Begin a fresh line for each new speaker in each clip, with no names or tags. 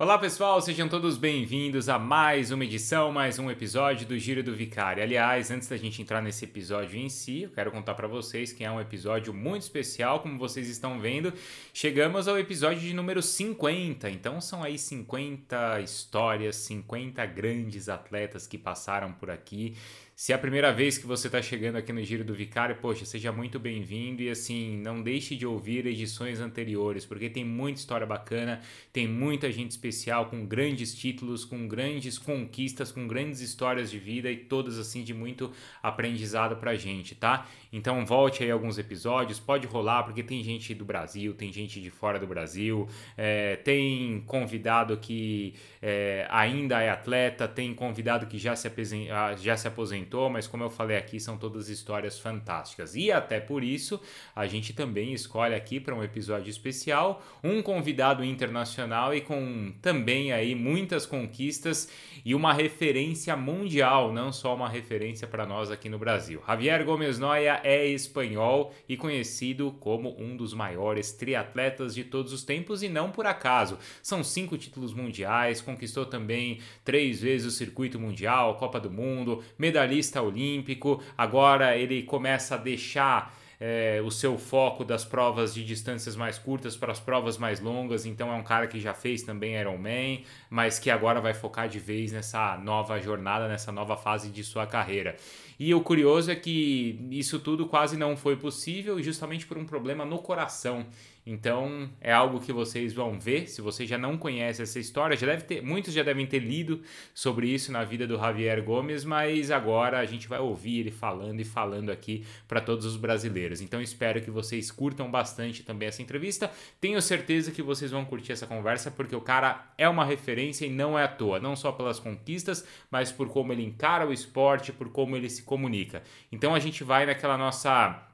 Olá pessoal, sejam todos bem-vindos a mais uma edição, mais um episódio do Giro do Vicário. Aliás, antes da gente entrar nesse episódio em si, eu quero contar para vocês que é um episódio muito especial, como vocês estão vendo. Chegamos ao episódio de número 50, então são aí 50 histórias, 50 grandes atletas que passaram por aqui. Se é a primeira vez que você está chegando aqui no Giro do Vicário, poxa, seja muito bem-vindo e assim, não deixe de ouvir edições anteriores, porque tem muita história bacana, tem muita gente especial com grandes títulos, com grandes conquistas, com grandes histórias de vida e todas assim de muito aprendizado pra gente, tá? Então volte aí alguns episódios, pode rolar, porque tem gente do Brasil, tem gente de fora do Brasil, é, tem convidado que é, ainda é atleta, tem convidado que já se, ah, já se aposentou mas como eu falei aqui, são todas histórias fantásticas. E até por isso, a gente também escolhe aqui para um episódio especial um convidado internacional e com também aí muitas conquistas e uma referência mundial, não só uma referência para nós aqui no Brasil. Javier Gomes Noia é espanhol e conhecido como um dos maiores triatletas de todos os tempos e não por acaso. São cinco títulos mundiais, conquistou também três vezes o circuito mundial, Copa do Mundo, medalhista medalhista olímpico, agora ele começa a deixar é, o seu foco das provas de distâncias mais curtas para as provas mais longas. Então é um cara que já fez também Ironman, mas que agora vai focar de vez nessa nova jornada, nessa nova fase de sua carreira. E o curioso é que isso tudo quase não foi possível justamente por um problema no coração. Então é algo que vocês vão ver. Se você já não conhece essa história, já deve ter, muitos já devem ter lido sobre isso na vida do Javier Gomes, mas agora a gente vai ouvir ele falando e falando aqui para todos os brasileiros. Então espero que vocês curtam bastante também essa entrevista. Tenho certeza que vocês vão curtir essa conversa porque o cara é uma referência e não é à toa, não só pelas conquistas, mas por como ele encara o esporte, por como ele se comunica. Então a gente vai naquela nossa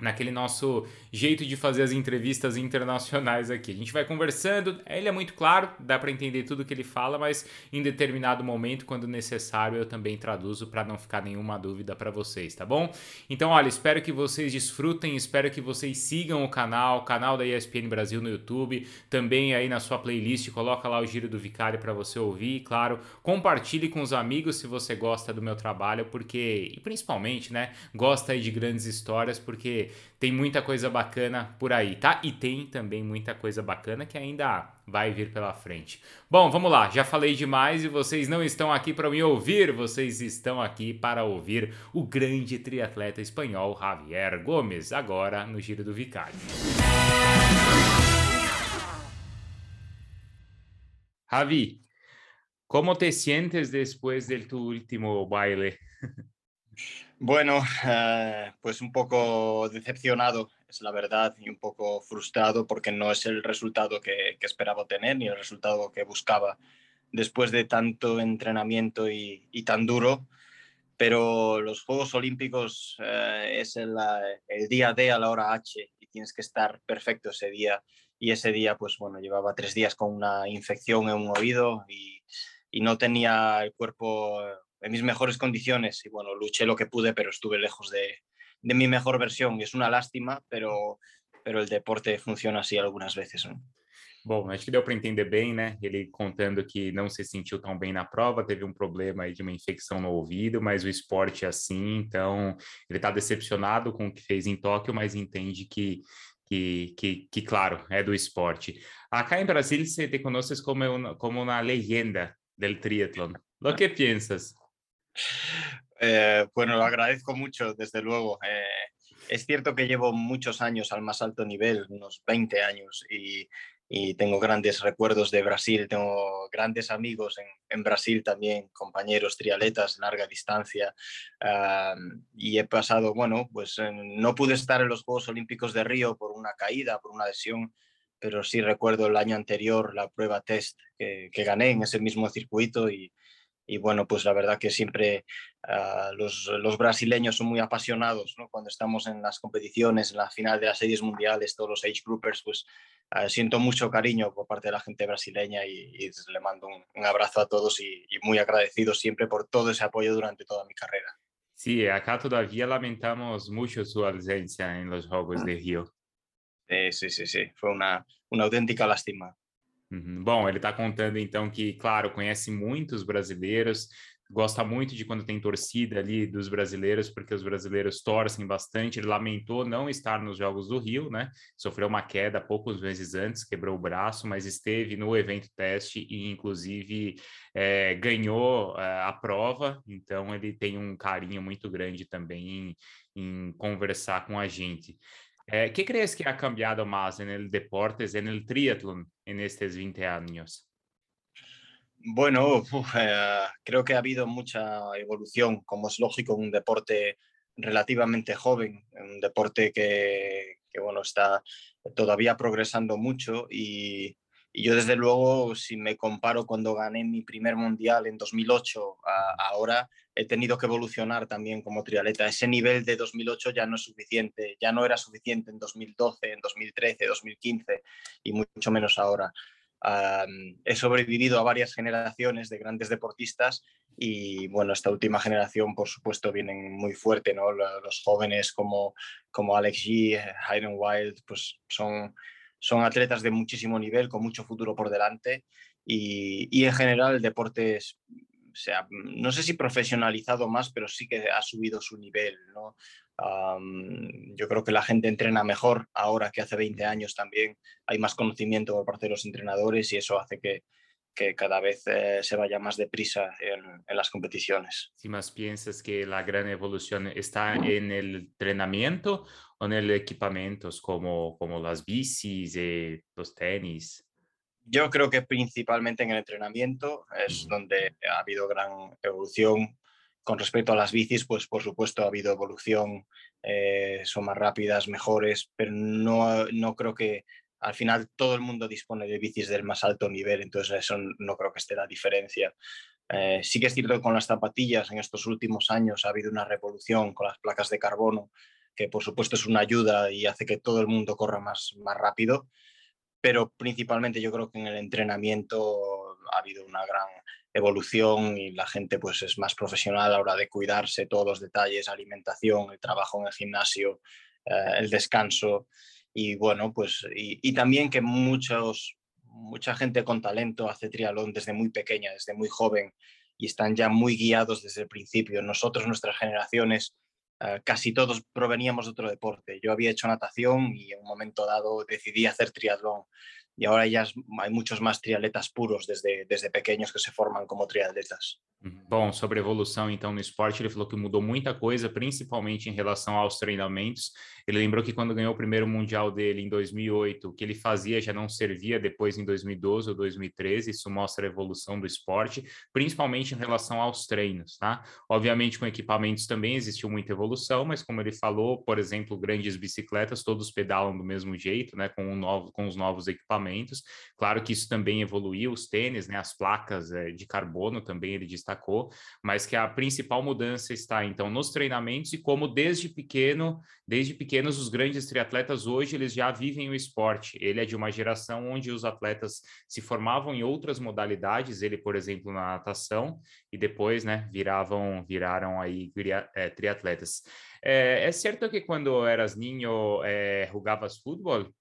naquele nosso jeito de fazer as entrevistas internacionais aqui. A gente vai conversando, ele é muito claro, dá para entender tudo que ele fala, mas em determinado momento, quando necessário, eu também traduzo para não ficar nenhuma dúvida para vocês, tá bom? Então, olha, espero que vocês desfrutem, espero que vocês sigam o canal, o canal da ESPN Brasil no YouTube, também aí na sua playlist, coloca lá o Giro do Vicário para você ouvir, e, claro, compartilhe com os amigos se você gosta do meu trabalho, porque e principalmente, né, gosta aí de grandes histórias, porque tem muita coisa bacana por aí, tá? E tem também muita coisa bacana que ainda vai vir pela frente. Bom, vamos lá, já falei demais e vocês não estão aqui para me ouvir, vocês estão aqui para ouvir o grande triatleta espanhol Javier Gomes, agora no Giro do Vicário. Javi, como te sientes depois de tu último baile?
Bueno, eh, pues un poco decepcionado, es la verdad, y un poco frustrado porque no es el resultado que, esperaba tener ni el resultado que buscaba después de tanto entrenamiento y, tan duro. Pero los Juegos Olímpicos eh, es el, día D a la hora H y tienes que estar perfecto ese día. Y ese día, pues bueno, llevaba tres días con una infección en un oído y, y no tenía el cuerpo en mis mejores condiciones y bueno, luché lo que pude, pero estuve lejos de, de mi mejor versión y es una lástima, pero, pero el deporte funciona assim algumas vezes. Né?
Bom, acho que deu para entender bem, né? Ele contando que não se sentiu tão bem na prova, teve um problema aí de uma infecção no ouvido, mas o esporte é assim, então ele está decepcionado com o que fez em Tóquio, mas entende que que, que, que, claro, é do esporte. Acá em Brasil se te conoces como, como uma leyenda del triatlón. Lo que piensas?
Eh, bueno, lo agradezco mucho, desde luego. Eh, es cierto que llevo muchos años al más alto nivel, unos 20 años, y, tengo grandes recuerdos de Brasil, tengo grandes amigos en, Brasil también, compañeros trialetas larga distancia, y he pasado, bueno, pues no pude estar en los Juegos Olímpicos de Río por una caída, por una lesión, pero sí recuerdo el año anterior la prueba test que, que gané en ese mismo circuito y, y bueno, pues la verdad que siempre uh, los, los, brasileños son muy apasionados, ¿no? Cuando estamos en las competiciones, en la final de las series mundiales, todos los age groupers, pues uh, siento mucho cariño por parte de la gente brasileña y, y le mando un, un, abrazo a todos y, y, muy agradecido siempre por todo ese apoyo durante toda mi carrera.
Sí, acá todavía lamentamos mucho su ausencia en los Juegos de Río.
Sí, sí, sí, sí. fue una, una auténtica lástima.
Uhum. Bom, ele está contando então que, claro, conhece muitos brasileiros, gosta muito de quando tem torcida ali dos brasileiros, porque os brasileiros torcem bastante. Ele lamentou não estar nos Jogos do Rio, né? Sofreu uma queda poucos meses antes, quebrou o braço, mas esteve no evento teste e, inclusive, é, ganhou é, a prova. Então, ele tem um carinho muito grande também em, em conversar com a gente. Eh, ¿Qué crees que ha cambiado más en el deporte, en el triatlón, en estos 20 años?
Bueno, eh, creo que ha habido mucha evolución, como es lógico, un deporte relativamente joven, un deporte que, que bueno, está todavía progresando mucho y, y, yo desde luego, si me comparo cuando gané mi primer mundial en 2008 a, ahora, he tenido que evolucionar también como triatleta. Ese nivel de 2008 ya no es suficiente, ya no era suficiente en 2012, en 2013, 2015 y mucho menos ahora he sobrevivido a varias generaciones de grandes deportistas y bueno, esta última generación por supuesto vienen muy fuerte, ¿no? Los jóvenes como, como Alex G, Hayden Wild, pues son, son atletas de muchísimo nivel, con mucho futuro por delante y, y en general el deporte es, no sé si profesionalizado más, pero sí que ha subido su nivel, ¿no? yo creo que la gente entrena mejor ahora que hace 20 años también. Hay más conocimiento por parte de los entrenadores y eso hace que, que cada vez eh, se vaya más deprisa en, en, las competiciones.
Si más piensas que la gran evolución está en el entrenamiento o en el equipamientos como, como las bicis y los tenis?
Yo creo que principalmente en el entrenamiento es donde ha habido gran evolución con respecto a las bicis, pues por supuesto ha habido evolución, eh, son más rápidas, mejores, pero no, no creo que al final todo el mundo dispone de bicis del más alto nivel, entonces eso no creo que esté la diferencia. Eh, sí que es cierto que con las zapatillas en estos últimos años ha habido una revolución con las placas de carbono, que por supuesto es una ayuda y hace que todo el mundo corra más, más rápido, pero principalmente yo creo que en el entrenamiento ha habido una gran evolución y la gente pues es más profesional a la hora de cuidarse todos los detalles, alimentación, el trabajo en el gimnasio, eh, el descanso y bueno, pues y, también que muchos, mucha gente con talento hace triatlón desde muy pequeña, desde muy joven y están ya muy guiados desde el principio. Nosotros, nuestras generaciones, eh, casi todos proveníamos de otro deporte. Yo había hecho natación y en un momento dado decidí hacer triatlón y ahora ya hay muchos más triatletas puros desde, desde pequeños que se forman como triatletas.
Bom, sobre evolução então no esporte, ele falou que mudou muita coisa, principalmente em relação aos treinamentos. Ele lembrou que quando ganhou o primeiro mundial dele em 2008, o que ele fazia já não servia depois em 2012 ou 2013. Isso mostra a evolução do esporte, principalmente em relação aos treinos, tá? Obviamente com equipamentos também existiu muita evolução, mas como ele falou, por exemplo, grandes bicicletas todos pedalam do mesmo jeito, né, com, um novo, com os novos equipamentos. Claro que isso também evoluiu, os tênis, né, as placas é, de carbono também ele destacou, mas que a principal mudança está então nos treinamentos e como desde pequeno, desde pequenos os grandes triatletas hoje eles já vivem o esporte. Ele é de uma geração onde os atletas se formavam em outras modalidades, ele por exemplo na natação e depois, né, viravam viraram aí é, triatletas. É, é certo que quando eras niño é, jogavas futebol?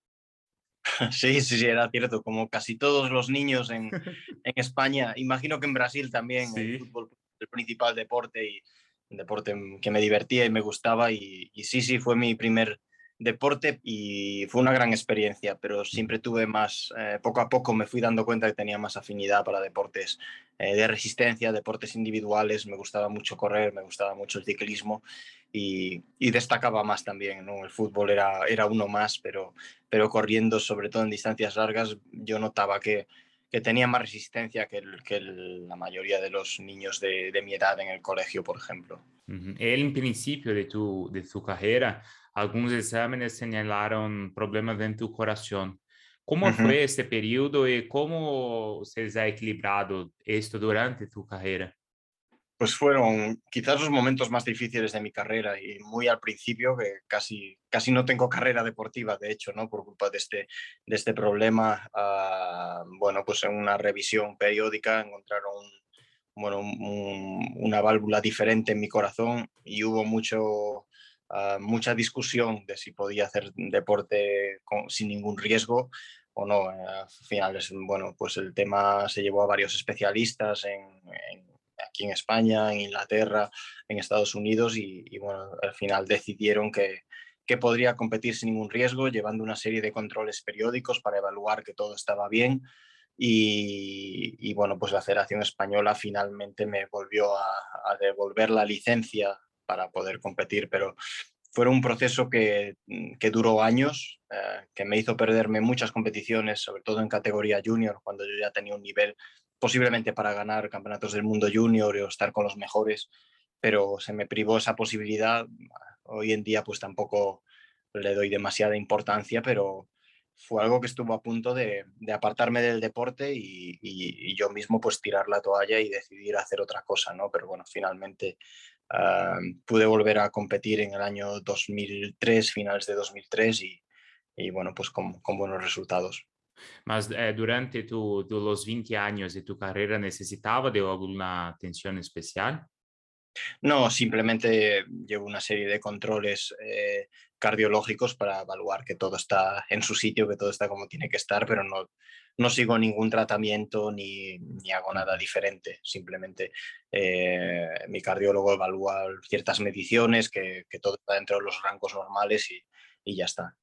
Sí, sí, sí, era cierto. Como casi todos los niños en, en España, imagino que en Brasil también sí. el fútbol el principal deporte y un deporte que me divertía y me gustaba. Y, y, sí, sí, fue mi primer deporte y fue una gran experiencia, pero siempre tuve más, eh, poco a poco me fui dando cuenta que tenía más afinidad para deportes eh, de resistencia, deportes individuales. Me gustaba mucho correr, me gustaba mucho el ciclismo y, y destacaba más también. ¿no? El fútbol era, era uno más, pero, pero corriendo, sobre todo en distancias largas, yo notaba que, que tenía más resistencia que, el, que el, la mayoría de los niños de, de, mi edad en el colegio, por ejemplo.
Uh -huh. Él, en principio de tu, de tu carrera, algunos exámenes señalaron problemas en tu corazón. ¿Cómo uh -huh. fue este periodo y cómo se ha equilibrado esto durante tu carrera?
Pues fueron quizás los momentos más difíciles de mi carrera y muy al principio, que casi, casi no tengo carrera deportiva, de hecho, ¿no? por culpa de este, de este problema. Uh, bueno, pues en una revisión periódica encontraron bueno, un, una válvula diferente en mi corazón y hubo mucho, uh, mucha discusión de si podía hacer deporte sin ningún riesgo o no. Al final, bueno, pues el tema se llevó a varios especialistas aquí en España, en Inglaterra, en Estados Unidos y, bueno, al final decidieron que, que podría competir sin ningún riesgo, llevando una serie de controles periódicos para evaluar que todo estaba bien. Y, bueno, pues la Federación Española finalmente me volvió a, devolver la licencia para poder competir, pero fue un proceso que, que duró años, eh, que me hizo perderme muchas competiciones, sobre todo en categoría junior, cuando yo ya tenía un nivel posiblemente para ganar campeonatos del mundo junior o estar con los mejores, pero se me privó esa posibilidad. Hoy en día pues tampoco le doy demasiada importancia, pero fue algo que estuvo a punto de, apartarme del deporte y, yo mismo pues tirar la toalla y decidir hacer otra cosa, ¿no? Pero bueno, finalmente ah, pude volver a competir en el año 2003, finales de 2003 y, bueno, pues con, buenos resultados.
Mas eh, durante tu, los 20 años de tu carrera necesitaba de alguna atención especial?
No, simplemente llevo una serie de controles eh, cardiológicos para evaluar que todo está en su sitio, que todo está como tiene que estar, pero no, no sigo ningún tratamiento ni, ni hago nada diferente. Simplemente eh, mi cardiólogo evalúa ciertas mediciones, que, que, todo está dentro de los rangos normales y, y ya está.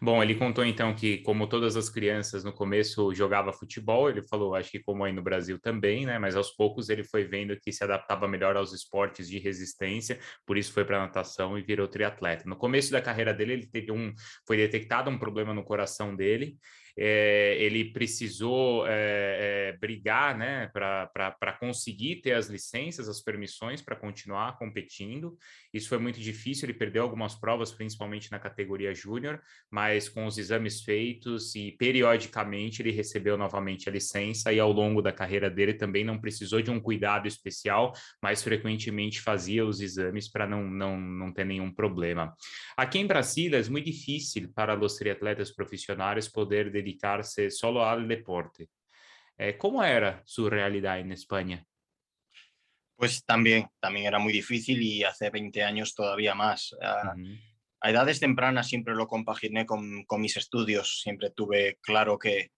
Bom, ele contou então que, como todas as crianças no começo jogava futebol, ele falou, acho que como aí no Brasil também, né? Mas aos poucos ele foi vendo que se adaptava melhor aos esportes de resistência, por isso foi para natação e virou triatleta. No começo da carreira dele, ele teve um, foi detectado um problema no coração dele é, ele precisou é, brigar né, para conseguir ter as licenças, as permissões para continuar competindo. Isso foi muito difícil, ele perdeu algumas provas, principalmente na categoria júnior, mas com os exames feitos e periodicamente ele recebeu novamente a licença e ao longo da carreira dele também não precisou de um cuidado especial, mas frequentemente fazia os exames para não, não, não ter nenhum problema. Aqui em Brasília é muito difícil para os triatletas profissionais poder dedicarse solo al deporte. Eh, ¿Cómo era su realidad en España?
Pues también, también era muy difícil y hace 20 años todavía más. Uh, A edades tempranas siempre lo compaginé con, con, mis estudios, siempre tuve claro que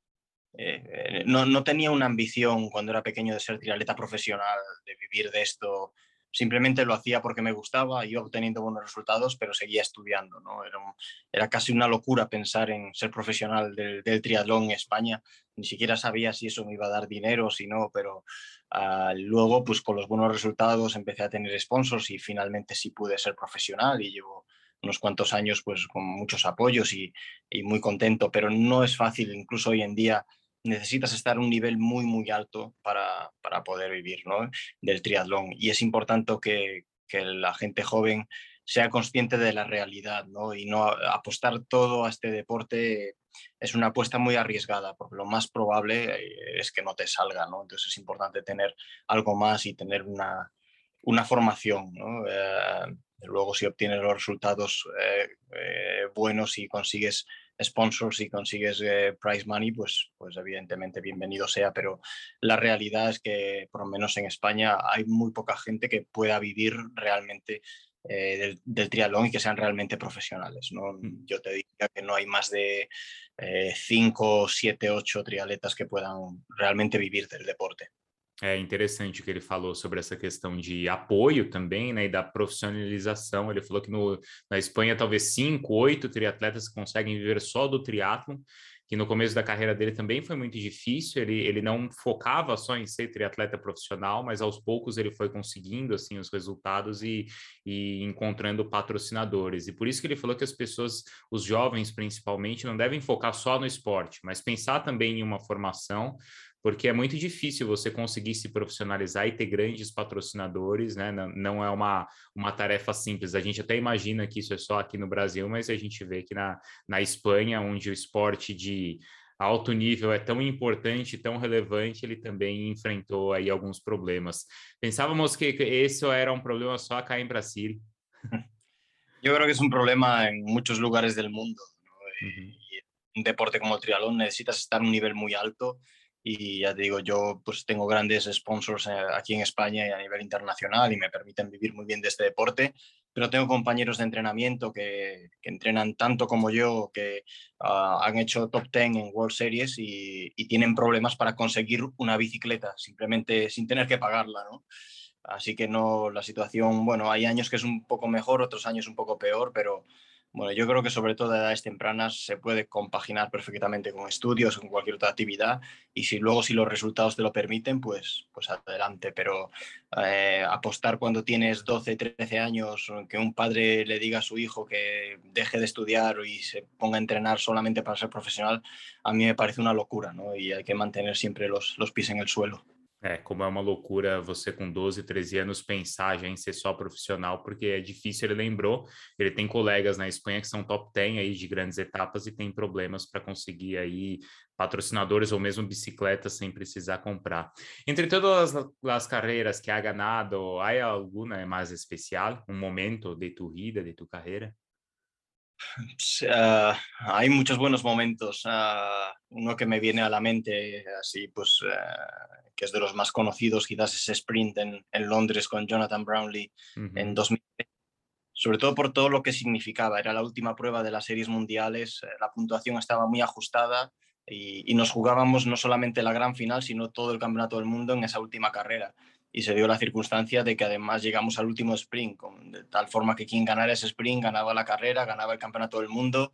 eh, no, no, tenía una ambición cuando era pequeño de ser triatleta profesional, de vivir de esto simplemente lo hacía porque me gustaba, iba obteniendo buenos resultados, pero seguía estudiando. ¿no? Era, era casi una locura pensar en ser profesional del, triatlón en España. Ni siquiera sabía si eso me iba a dar dinero o si no, pero uh, luego, pues con los buenos resultados, empecé a tener sponsors y finalmente sí pude ser profesional y llevo unos cuantos años pues con muchos apoyos y, y muy contento, pero no es fácil, incluso hoy en día necesitas estar a un nivel muy, muy alto para, para poder vivir ¿no? del triatlón. Y es importante que, la gente joven sea consciente de la realidad ¿no? y no apostar todo a este deporte es una apuesta muy arriesgada, porque lo más probable eh, es que no te salga. ¿no? Entonces es importante tener algo más y tener una, una formación. Eh, luego si obtienes los resultados eh, buenos y consigues sponsors y consigues eh, prize money, pues, pues evidentemente bienvenido sea, pero la realidad es que por lo menos en España hay muy poca gente que pueda vivir realmente eh, del, triatlón y que sean realmente profesionales. ¿no? Mm. Yo te diría que no hay más de 5, 7, 8 triatletas que puedan realmente vivir del deporte.
É interessante que ele falou sobre essa questão de apoio também, né, e da profissionalização. Ele falou que no, na Espanha talvez cinco, oito triatletas conseguem viver só do triatlon, que no começo da carreira dele também foi muito difícil. Ele, ele não focava só em ser triatleta profissional, mas aos poucos ele foi conseguindo assim os resultados e, e encontrando patrocinadores. E por isso que ele falou que as pessoas, os jovens principalmente, não devem focar só no esporte, mas pensar também em uma formação porque é muito difícil você conseguir se profissionalizar e ter grandes patrocinadores, né? Não, não, é uma, uma tarefa simples. A gente até imagina que isso é só aqui no Brasil, mas a gente vê que na, na Espanha, onde o esporte de alto nível é tão importante, tão relevante, ele também enfrentou aí alguns problemas. Pensávamos que esse era um problema só acá em Brasil.
Eu creo que é um problema em muitos lugares do mundo. ¿no? Uh -huh. un deporte como el triatlón necesitas estar a un nivel muy alto y ya te digo, yo pues tengo grandes sponsors eh, aquí en España y a nivel internacional y me permiten vivir muy bien de este deporte, pero tengo compañeros de entrenamiento que, entrenan tanto como yo, que ah, han hecho top 10 en World Series y, y, tienen problemas para conseguir una bicicleta, simplemente sin tener que pagarla, ¿no? Así que no, la situación, bueno, hay años que es un poco mejor, otros años un poco peor, pero bueno, yo creo que sobre todo a edades tempranas se puede compaginar perfectamente con estudios, con cualquier otra actividad y si luego si los resultados te lo permiten, pues, pues adelante. Pero eh, apostar cuando tienes 12, 13 años, que un padre le diga a su hijo que deje de estudiar y se ponga a entrenar solamente para ser profesional, a mí me parece una locura, ¿no? Y hay que mantener siempre los, los pies en el suelo.
É, como é uma loucura você com 12, 13 anos pensar já em ser só profissional, porque é difícil, ele lembrou, ele tem colegas na Espanha que são top 10 aí de grandes etapas e tem problemas para conseguir aí patrocinadores ou mesmo bicicletas sem precisar comprar. Entre todas as, as carreiras que ha ganado, há alguma mais especial, um momento de tu vida, de tu carreira?
Uh, hay muchos buenos momentos. Uh, uno que me viene a la mente, así pues, uh, que es de los más conocidos, quizás ese sprint en, en Londres con Jonathan Brownlee -huh. en 2003. Sobre todo por todo lo que significaba. Era la última prueba de las series mundiales, eh, la puntuación estaba muy ajustada y, y nos jugábamos no solamente la gran final, sino todo el campeonato del mundo en esa última carrera y se dio la circunstancia de que además llegamos al último sprint, con, de tal forma que quien ganara ese sprint ganaba la carrera, ganaba el campeonato del mundo.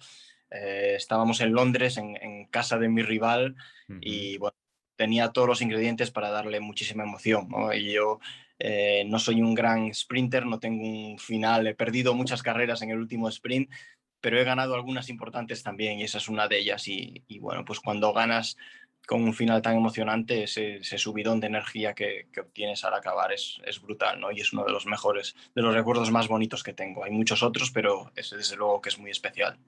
Eh, estábamos en Londres, en, en, casa de mi rival, uh -huh. y bueno, tenía todos los ingredientes para darle muchísima emoción. ¿no? Y yo eh, no soy un gran sprinter, no tengo un final, he perdido muchas carreras en el último sprint, pero he ganado algunas importantes también y esa es una de ellas. Y, y bueno, pues cuando ganas con un final tan emocionante, ese, subidón de energía que, obtienes al acabar es, brutal, ¿no? Y es uno de los mejores, de los recuerdos más bonitos que tengo. Hay muchos otros, pero ese desde luego que es muy especial.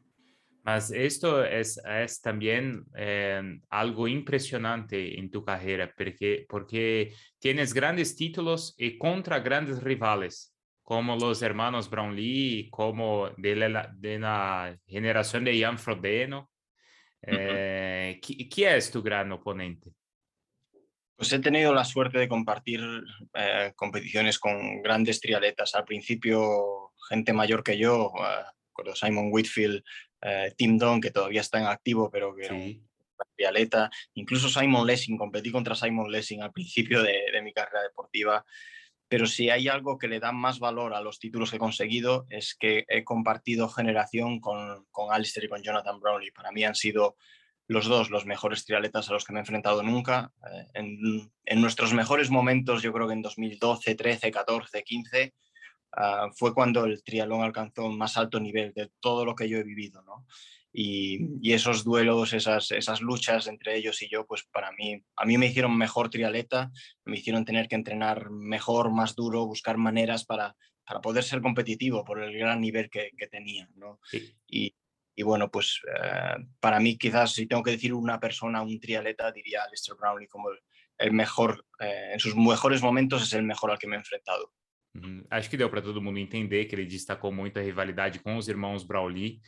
Mas esto es, es también eh, algo impresionante en tu carrera, porque, porque tienes grandes títulos y contra grandes rivales, como los hermanos Brownlee, como de la, de la generación de Jan Frodeno. Eh, ¿Quién es tu gran oponente?
Pues he tenido la suerte de compartir eh, competiciones con grandes triatletas. Al principio, gente mayor que yo, uh, Simon Whitfield, uh, Tim Don, que todavía está en activo, pero que sí. triatleta. Incluso Simon Lessing, competí contra Simon Lessing al principio de, de mi carrera deportiva pero si hay algo que le da más valor a los títulos que he conseguido es que he compartido generación con, con Alistair y con Jonathan Brownlee. Para mí han sido los dos los mejores triatletas a los que me he enfrentado nunca. Eh, en, en, nuestros mejores momentos, yo creo que en 2012, 13, 14, 15, uh, fue cuando el triatlón alcanzó un más alto nivel de todo lo que yo he vivido. ¿no? Y, y, esos duelos, esas, esas luchas entre ellos y yo, pues para mí, a mí me hicieron mejor trialeta, me hicieron tener que entrenar mejor, más duro, buscar maneras para, para poder ser competitivo por el gran nivel que, que tenía. ¿no? Sí. Y, y, bueno, pues eh, para mí quizás si tengo que decir una persona, un trialeta, diría Lester Brownlee como el, el mejor, eh, en sus mejores momentos es el mejor al que me he enfrentado.
Uhum. Acho que deu para todo mundo entender que ele destacou muito a rivalidade com os irmãos Brownlee,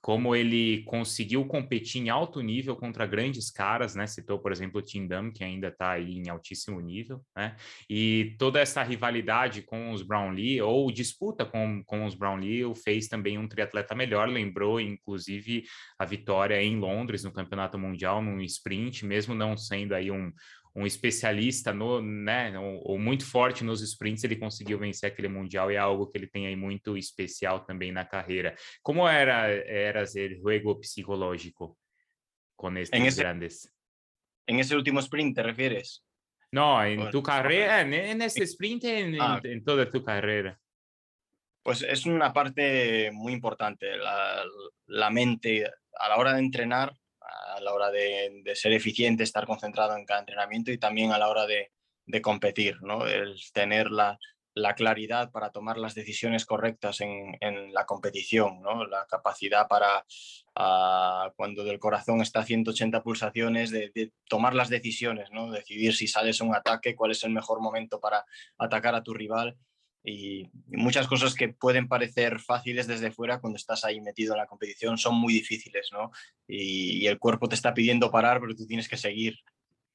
como ele conseguiu competir em alto nível contra grandes caras, né? Citou, por exemplo, o Tim Dam, que ainda está aí em altíssimo nível, né? E toda essa rivalidade com os Brownlee, ou disputa com, com os Brownlee, o fez também um triatleta melhor, lembrou, inclusive, a vitória em Londres, no Campeonato Mundial, num sprint, mesmo não sendo aí um, um especialista no, né, ou, ou, muito forte nos sprints, ele conseguiu vencer aquele mundial e é algo que ele tem aí muito especial também na carreira. Como era era el juego psicológico con estos en ese, grandes?
En ese último sprint te refieres?
No, en bueno, tu en ese sprint, en, ah. en, en, toda tu carrera.
Pues es una parte muy importante, la, la mente a la hora de entrenar a la hora de, de, ser eficiente, estar concentrado en cada entrenamiento y también a la hora de, de competir, ¿no? El tener la, la, claridad para tomar las decisiones correctas en, en la competición, ¿no? La capacidad para, uh, cuando del corazón está a 180 pulsaciones, de, tomar las decisiones, ¿no? Decidir si sales a un ataque, cuál es el mejor momento para atacar a tu rival y muchas cosas que pueden parecer fáciles desde fuera cuando estás ahí metido en la competición son muy difíciles, ¿no? Y, y el cuerpo te está pidiendo parar, pero tú tienes que seguir.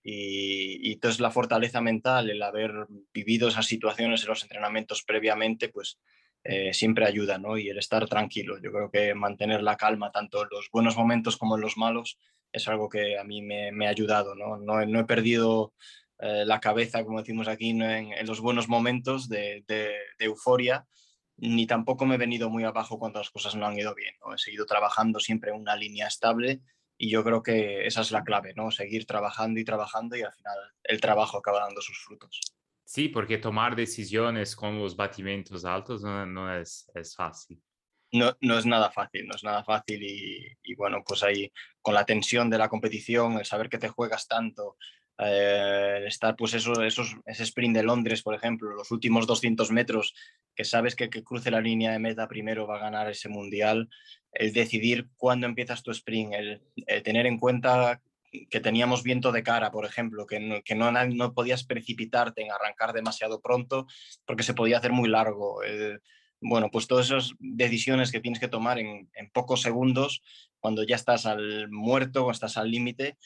Y, y, entonces la fortaleza mental, el haber vivido esas situaciones en los entrenamientos previamente, pues eh, siempre ayuda, ¿no? Y el estar tranquilo. Yo creo que mantener la calma tanto en los buenos momentos como en los malos es algo que a mí me, ha ayudado, ¿no? No, he perdido eh, la cabeza, como decimos aquí, en, los buenos momentos de, euforia, ni tampoco me he venido muy abajo cuando las cosas no han ido bien, ¿no? He seguido trabajando siempre en una línea estable y yo creo que esa es la clave, ¿no? Seguir trabajando y trabajando y al final el trabajo acaba dando sus frutos.
Sí, porque tomar decisiones con los batimientos altos no, es, es, fácil.
No, no, es nada fácil, no es nada fácil y, y, bueno, pues ahí con la tensión de la competición, el saber que te juegas tanto, eh, estar pues eso, esos, ese sprint de Londres, por ejemplo, los últimos 200 metros, que sabes que que cruce la línea de meta primero va a ganar ese mundial, el decidir cuándo empiezas tu sprint, el, tener en cuenta que teníamos viento de cara, por ejemplo, que no, que no, no, podías precipitarte en arrancar demasiado pronto porque se podía hacer muy largo. bueno, pues todas esas decisiones que tienes que tomar en, en, pocos segundos, cuando ya estás al muerto o estás al límite,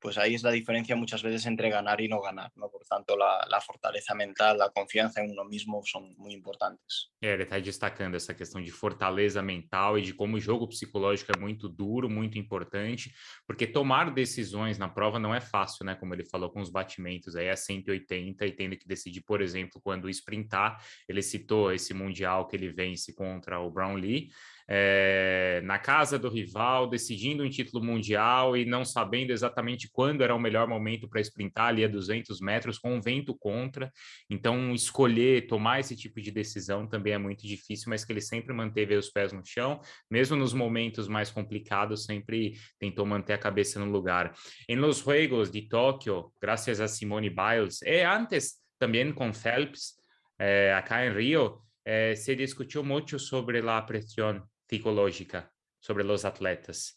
pues ahí es la diferencia muchas veces entre ganar y no ganar, ¿no? Por tanto, la, la fortaleza mental, la confiança em uno mesmo são muito importantes.
É, ele está destacando essa questão de fortaleza mental e de como o jogo psicológico é muito duro, muito importante, porque tomar decisões na prova não é fácil, né? Como ele falou com os batimentos aí, é 180 e tendo que decidir, por exemplo, quando sprintar. Ele citou esse Mundial que ele vence contra o Brownlee, é, na casa do rival, decidindo um título mundial e não sabendo exatamente quando era o melhor momento para sprintar ali a 200 metros, com um vento contra. Então, escolher, tomar esse tipo de decisão também é muito difícil, mas que ele sempre manteve os pés no chão, mesmo nos momentos mais complicados, sempre tentou manter a cabeça no lugar. Em los Juegos de Tóquio, graças a Simone Biles, e antes também com Phelps, eh, acá em Rio, eh, se discutiu muito sobre a pressão psicológica sobre los atletas.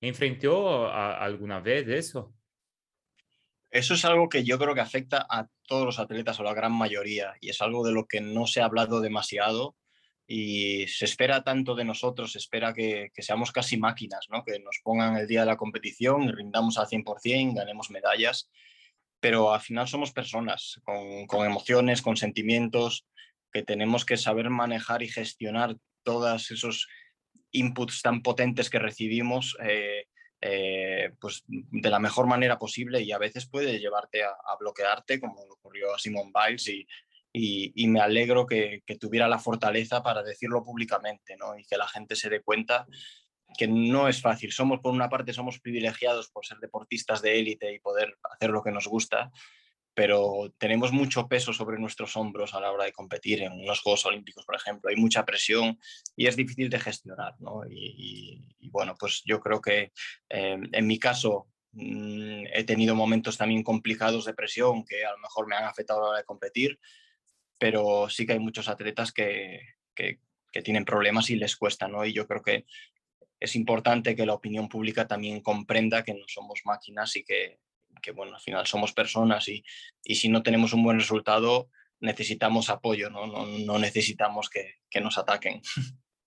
¿Enfrentó alguna vez eso?
Eso es algo que yo creo que afecta a todos los atletas o la gran mayoría y es algo de lo que no se ha hablado demasiado y se espera tanto de nosotros, se espera que, seamos casi máquinas, ¿no? que nos pongan el día de la competición y rindamos al 100%, ganemos medallas, pero al final somos personas con, con emociones, con sentimientos que tenemos que saber manejar y gestionar todos esos inputs tan potentes que recibimos eh, eh, pues de la mejor manera posible y a veces puede llevarte a, bloquearte, como ocurrió a Simon Biles, y, me alegro que, tuviera la fortaleza para decirlo públicamente ¿no? y que la gente se dé cuenta que no es fácil. Somos, por una parte, somos privilegiados por ser deportistas de élite y poder hacer lo que nos gusta, pero tenemos mucho peso sobre nuestros hombros a la hora de competir en los Juegos Olímpicos, por ejemplo. Hay mucha presión y es difícil de gestionar. ¿no? Y, bueno, pues yo creo que eh, en mi caso mm, he tenido momentos también complicados de presión que a lo mejor me han afectado a la hora de competir, pero sí que hay muchos atletas que, que, que tienen problemas y les cuesta. ¿no? Y yo creo que es importante que la opinión pública también comprenda que no somos máquinas y que que bueno, al final somos personas y, y si no tenemos un buen resultado, necesitamos apoio, não, não, não necessitamos que, que nos ataquem.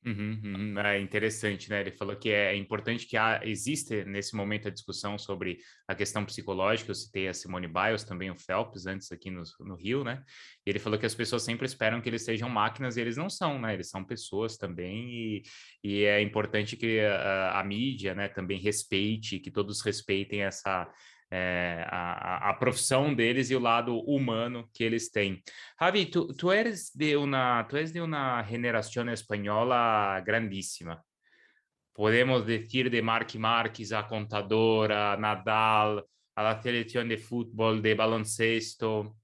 Uhum, uhum. É interessante, né? Ele falou que é importante que há, existe nesse momento a discussão sobre a questão psicológica. Eu citei a Simone Biles, também o Phelps, antes aqui no, no Rio, né? E ele falou que as pessoas sempre esperam que eles sejam máquinas e eles não são, né? Eles são pessoas também e, e é importante que a, a mídia, né, também respeite, que todos respeitem essa é, a, a, profissão deles e o lado humano que eles têm. Javi, tu, tu eres de uma tu eres de uma generação espanhola grandíssima. Podemos dizer de Marc Marques, a contadora, Nadal, a selección de fútbol, de baloncesto.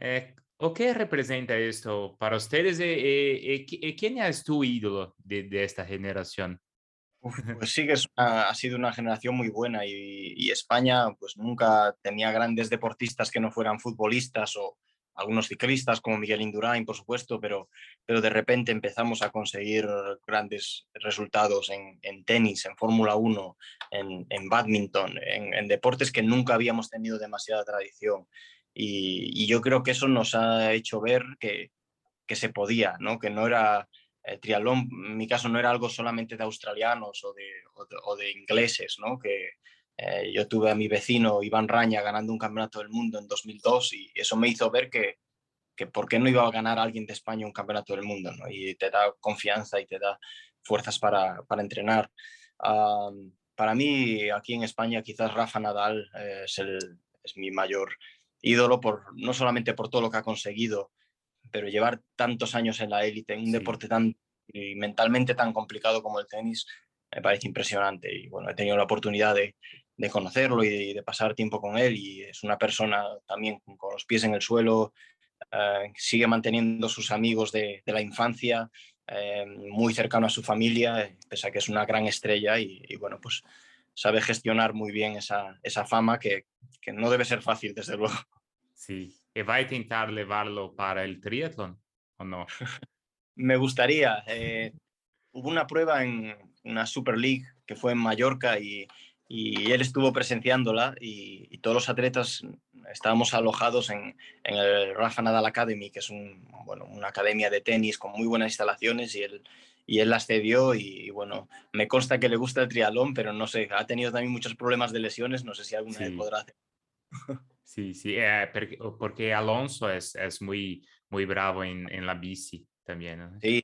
Eh, o que representa isto para vocês e, e, e, e quem é tu ídolo de, de esta geração?
Pues sí que ha sido una generación muy buena y, España pues nunca tenía grandes deportistas que no fueran futbolistas o algunos ciclistas como Miguel Indurain, por supuesto, pero, pero de repente empezamos a conseguir grandes resultados en, tenis, en Fórmula 1, en, en badminton, en, deportes que nunca habíamos tenido demasiada tradición. Y, yo creo que eso nos ha hecho ver que, que se podía, ¿no? que no era el triatlón, en mi caso, no era algo solamente de australianos o de, ingleses, ¿no? Que eh, yo tuve a mi vecino Iván Raña ganando un campeonato del mundo en 2002 y eso me hizo ver que, que por qué no iba a ganar alguien de España un campeonato del mundo, ¿no? Y te da confianza y te da fuerzas para, para entrenar. para mí, aquí en España, quizás Rafa Nadal eh, es, el, es mi mayor ídolo, por, no solamente por todo lo que ha conseguido, pero llevar tantos años en la élite, en un deporte tan y mentalmente tan complicado como el tenis, me parece impresionante. Y bueno, he tenido la oportunidad de, de conocerlo y de, pasar tiempo con él y es una persona también con los pies en el suelo, eh, sigue manteniendo sus amigos de, de la infancia, eh, muy cercano a su familia, pese a que es una gran estrella y, y bueno, pues sabe gestionar muy bien esa, esa fama que, que, no debe ser fácil, desde luego.
Sí, ¿y va a intentar llevarlo para el triatlón o no?
Me gustaría. Eh, hubo una prueba en una Super League que fue en Mallorca y, y él estuvo presenciándola y, y, todos los atletas estábamos alojados en, en, el Rafa Nadal Academy, que es un, bueno, una academia de tenis con muy buenas instalaciones y él, y él las cedió y, y, bueno, me consta que le gusta el triatlón, pero no sé, ha tenido también muchos problemas de lesiones, no sé si alguna sí. vez podrá hacer.
Sí, sí, eh, porque, Alonso es, es muy, muy bravo en, en la bici también. ¿no?
Sí,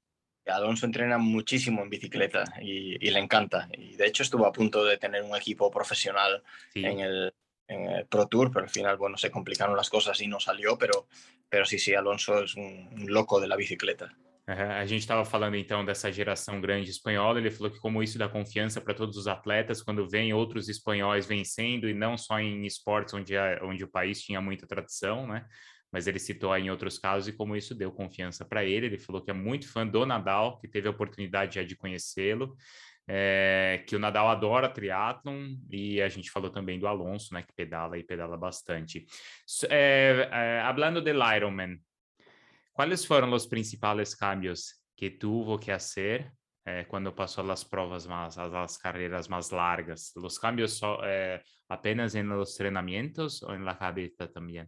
Alonso entrena muchísimo en bicicleta y, y, le encanta. Y de hecho estuvo a punto de tener un equipo profesional sí. en, el, en, el, Pro Tour, pero al final, bueno, se complicaron las cosas y no salió, pero, pero sí, sí, Alonso es un, un loco de la bicicleta.
A gente estava falando então dessa geração grande espanhola. Ele falou que como isso dá confiança para todos os atletas quando vem outros espanhóis vencendo e não só em esportes onde, a, onde o país tinha muita tradição, né? mas ele citou aí em outros casos e como isso deu confiança para ele. Ele falou que é muito fã do Nadal, que teve a oportunidade já de conhecê-lo, é, que o Nadal adora triatlon e a gente falou também do Alonso, né, que pedala e pedala bastante. É, é, hablando del Ironman, quais foram os principais cambios que tuvo que hacer eh, quando passou as provas mais, as, carreiras mais largas? Os cambios só, eh, apenas em los treinamentos ou em la cabeza também?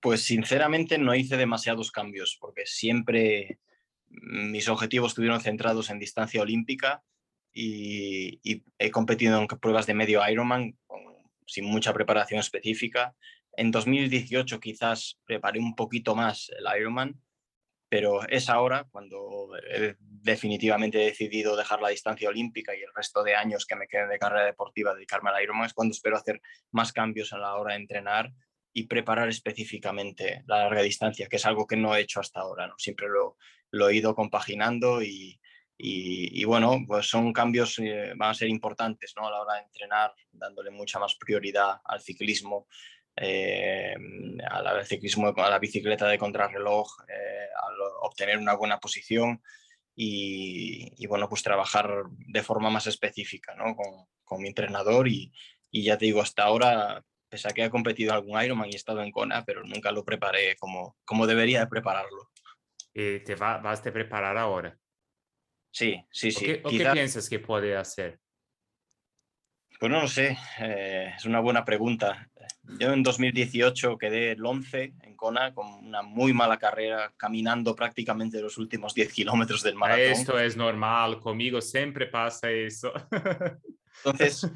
Pues sinceramente no hice demasiados cambios porque siempre mis objetivos estuvieron centrados en distancia olímpica y, y he competido en pruebas de medio Ironman sin mucha preparación específica. En 2018 quizás preparé un poquito más el Ironman, pero es ahora cuando he definitivamente decidido dejar la distancia olímpica y el resto de años que me queden de carrera deportiva dedicarme al Ironman es cuando espero hacer más cambios a la hora de entrenar y preparar específicamente la larga distancia, que es algo que no he hecho hasta ahora, ¿no? Siempre lo, lo he ido compaginando y, y, y, bueno, pues son cambios, eh, van a ser importantes, ¿no? A la hora de entrenar, dándole mucha más prioridad al ciclismo, eh, al ciclismo, a la bicicleta de contrarreloj, eh, al obtener una buena posición y, y, bueno, pues trabajar de forma más específica, ¿no? Con, con mi entrenador y, y ya te digo, hasta ahora pese a que he competido algún Ironman y he estado en Kona, pero nunca lo preparé como, como debería de prepararlo.
Eh, ¿Te va, vas a preparar ahora?
Sí, sí, sí.
¿O qué, Quizá... ¿o qué piensas que puede hacer?
Pues no lo sé, eh, es una buena pregunta. Yo en 2018 quedé el 11 en Kona con una muy mala carrera, caminando prácticamente los últimos 10 kilómetros del maratón.
Esto es normal, conmigo siempre pasa eso.
Entonces,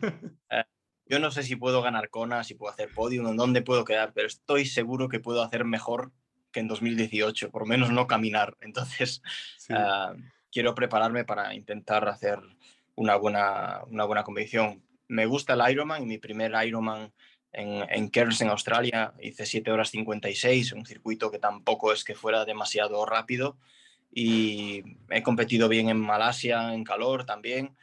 eh, yo no sé si puedo ganar Kona, si puedo hacer podium, en dónde puedo quedar, pero estoy seguro que puedo hacer mejor que en 2018, por lo menos no caminar. Entonces, sí. uh, quiero prepararme para intentar hacer una buena, una buena competición. Me gusta el Ironman, mi primer Ironman en, en en Australia, hice 7 horas 56, un circuito que tampoco es que fuera demasiado rápido. Y he competido bien en Malasia, en calor también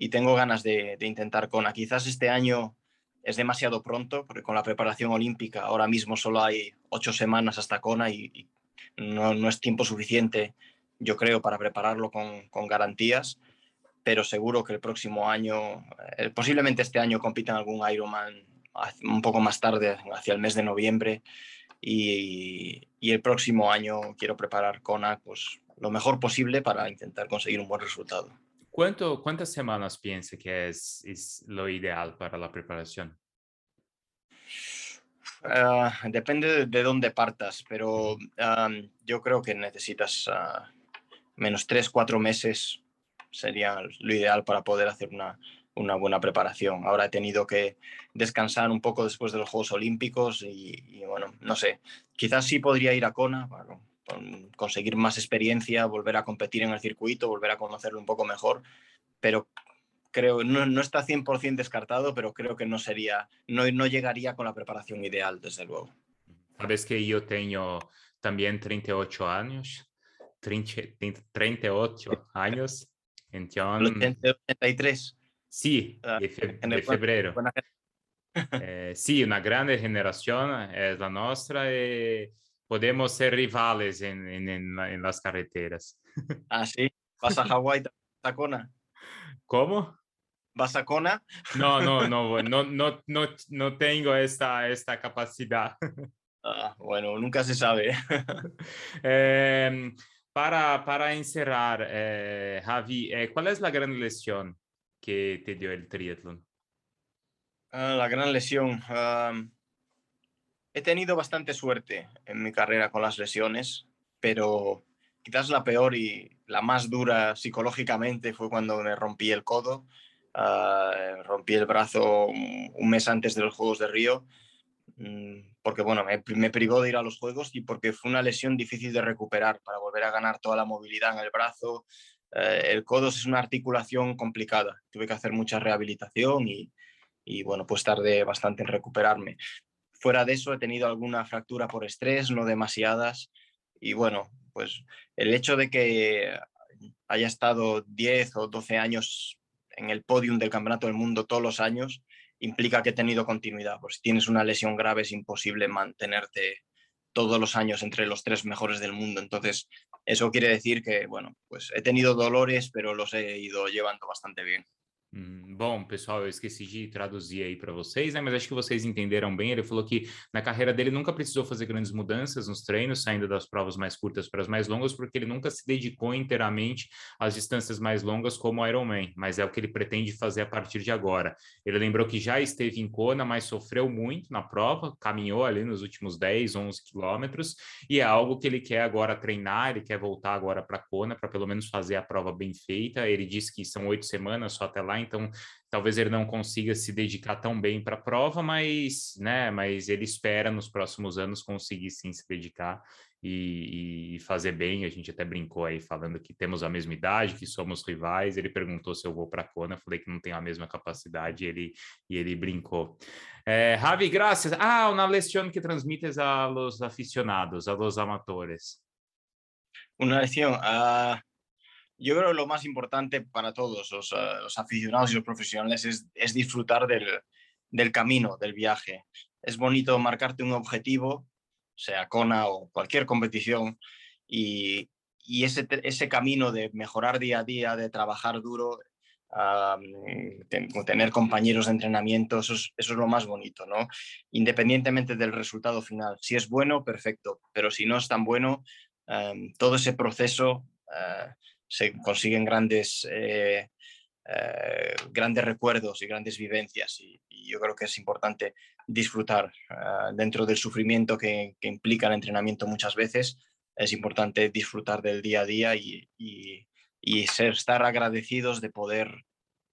y tengo ganas de, de, intentar Kona. Quizás este año es demasiado pronto, porque con la preparación olímpica ahora mismo solo hay ocho semanas hasta Kona y, y no, no, es tiempo suficiente, yo creo, para prepararlo con, con, garantías, pero seguro que el próximo año, eh, posiblemente este año compitan algún Ironman un poco más tarde, hacia el mes de noviembre, y, y el próximo año quiero preparar Kona pues, lo mejor posible para intentar conseguir un buen resultado.
¿Cuánto, ¿Cuántas semanas piensa que es, es, lo ideal para la preparación?
Uh, depende de, de, dónde partas, pero um, yo creo que necesitas uh, menos tres, cuatro meses sería lo ideal para poder hacer una, una buena preparación. Ahora he tenido que descansar un poco después de los Juegos Olímpicos y, bueno, no sé, quizás sí podría ir a Kona, conseguir más experiencia, volver a competir en el circuito, volver a conocerlo un poco mejor, pero creo, no, no está 100% descartado, pero creo que no sería, no, no llegaría con la preparación ideal, desde luego.
Sabes que yo tengo también 38 años, 38 años,
entonces... 83.
Sí, ah, de, febrero. Eh, sí, una grande generación es la nuestra y podemos ser rivales en, en, las carreteras.
Ah, sí. ¿Vas a Hawái, Tacona?
¿Cómo?
¿Vas a Kona?
No, no, no, no, no, no, no tengo esta, esta capacidad.
Ah, bueno, nunca se sabe.
Em, para, para encerrar, eh, Javi, eh, ¿cuál es la gran lesión que te dio el triatlón?
Ah, la gran lesión. he tenido bastante suerte en mi carrera con las lesiones, pero quizás la peor y la más dura psicológicamente fue cuando me rompí el codo. Ah, rompí el brazo un mes antes de los Juegos de Río, mm, porque bueno, me, me, privó de ir a los Juegos y porque fue una lesión difícil de recuperar para volver a ganar toda la movilidad en el brazo, eh, el codo es una articulación complicada. Tuve que hacer mucha rehabilitación y, y, bueno, pues tardé bastante en recuperarme. Fuera de eso he tenido alguna fractura por estrés, no demasiadas. Y bueno, pues el hecho de que haya estado 10 o 12 años en el podium del Campeonato del Mundo todos los años implica que he tenido continuidad. Pues si tienes una lesión grave es imposible mantenerte todos los años entre los tres mejores del mundo. Entonces, eso quiere decir que, bueno, pues he tenido dolores, pero los he ido llevando bastante bien.
Hum, bom, pessoal, eu esqueci de traduzir aí para vocês, né? Mas acho que vocês entenderam bem. Ele falou que na carreira dele nunca precisou fazer grandes mudanças nos treinos, saindo das provas mais curtas para as mais longas, porque ele nunca se dedicou inteiramente às distâncias mais longas como Ironman, mas é o que ele pretende fazer a partir de agora. Ele lembrou que já esteve em Kona, mas sofreu muito na prova, caminhou ali nos últimos 10, 11 quilômetros, e é algo que ele quer agora treinar, ele quer voltar agora para Kona, para pelo menos fazer a prova bem feita. Ele disse que são oito semanas só até lá, então talvez ele não consiga se dedicar tão bem para a prova, mas, né, mas ele espera nos próximos anos conseguir sim se dedicar e, e, fazer bem. A gente até brincou aí falando que temos a mesma idade, que somos rivais. Ele perguntou se eu vou para a Kona, falei que não tenho a mesma capacidade, e ele, e ele brincou. É, Javi, graças. Ah, una lesión que transmites a los aficionados, a los amatores.
Una lesión. Uh, yo creo que lo más importante para todos los, uh, los aficionados y los profesionales es, es disfrutar del, del, camino, del viaje. Es bonito marcarte un objetivo, sea Kona o cualquier competición, y, y ese, ese, camino de mejorar día a día, de trabajar duro, tener compañeros de entrenamiento, eso es, eso es, lo más bonito, ¿no? Independientemente del resultado final. Si es bueno, perfecto, pero si no es tan bueno, um, todo ese proceso... Uh, se consiguen grandes, eh, eh, grandes recuerdos y grandes vivencias y, yo creo que es importante disfrutar ah, dentro del sufrimiento que, implica el entrenamiento muchas veces, es importante disfrutar del día a día y, y ser, estar agradecidos de poder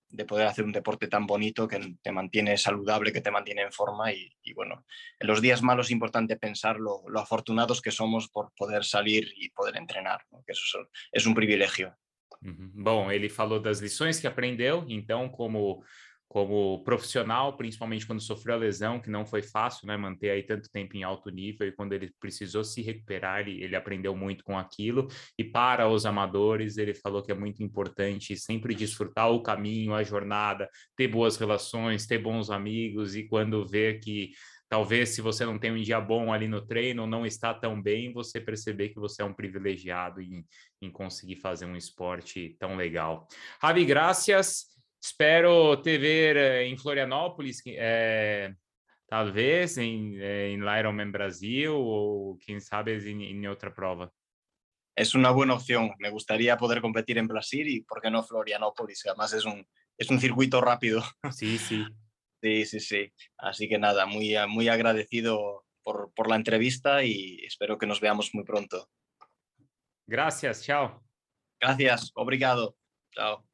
de poder hacer un deporte tan bonito que te mantiene saludable, que te mantiene en forma y, bueno, en los días malos es importante pensar lo, afortunados que somos por poder salir y poder entrenar. Que eso es un privilegio.
Uhum. Bom, ele falou das lições que aprendeu, então, como como profissional, principalmente quando sofreu a lesão, que não foi fácil, né, manter aí tanto tempo em alto nível, e quando ele precisou se recuperar, ele, ele aprendeu muito com aquilo, e para os amadores, ele falou que é muito importante sempre desfrutar o caminho, a jornada, ter boas relações, ter bons amigos, e quando vê que talvez se você não tem um dia bom ali no treino não está tão bem, você perceber que você é um privilegiado em, em conseguir fazer um esporte tão legal. Javi, graças. Espero te ver eh, em Florianópolis, é, talvez em, eh, em Ironman Brasil ou quem sabe em, em outra prova.
É uma boa opção. Me gustaría poder competir em Brasil e, por que não, Florianópolis? Además es un, es un circuito rápido.
Sí, sí.
Sí, sí, sí. Así que nada, muy, muy agradecido por, por la entrevista y espero que nos veamos muy pronto.
Gracias, chao.
Gracias, obrigado. Chao.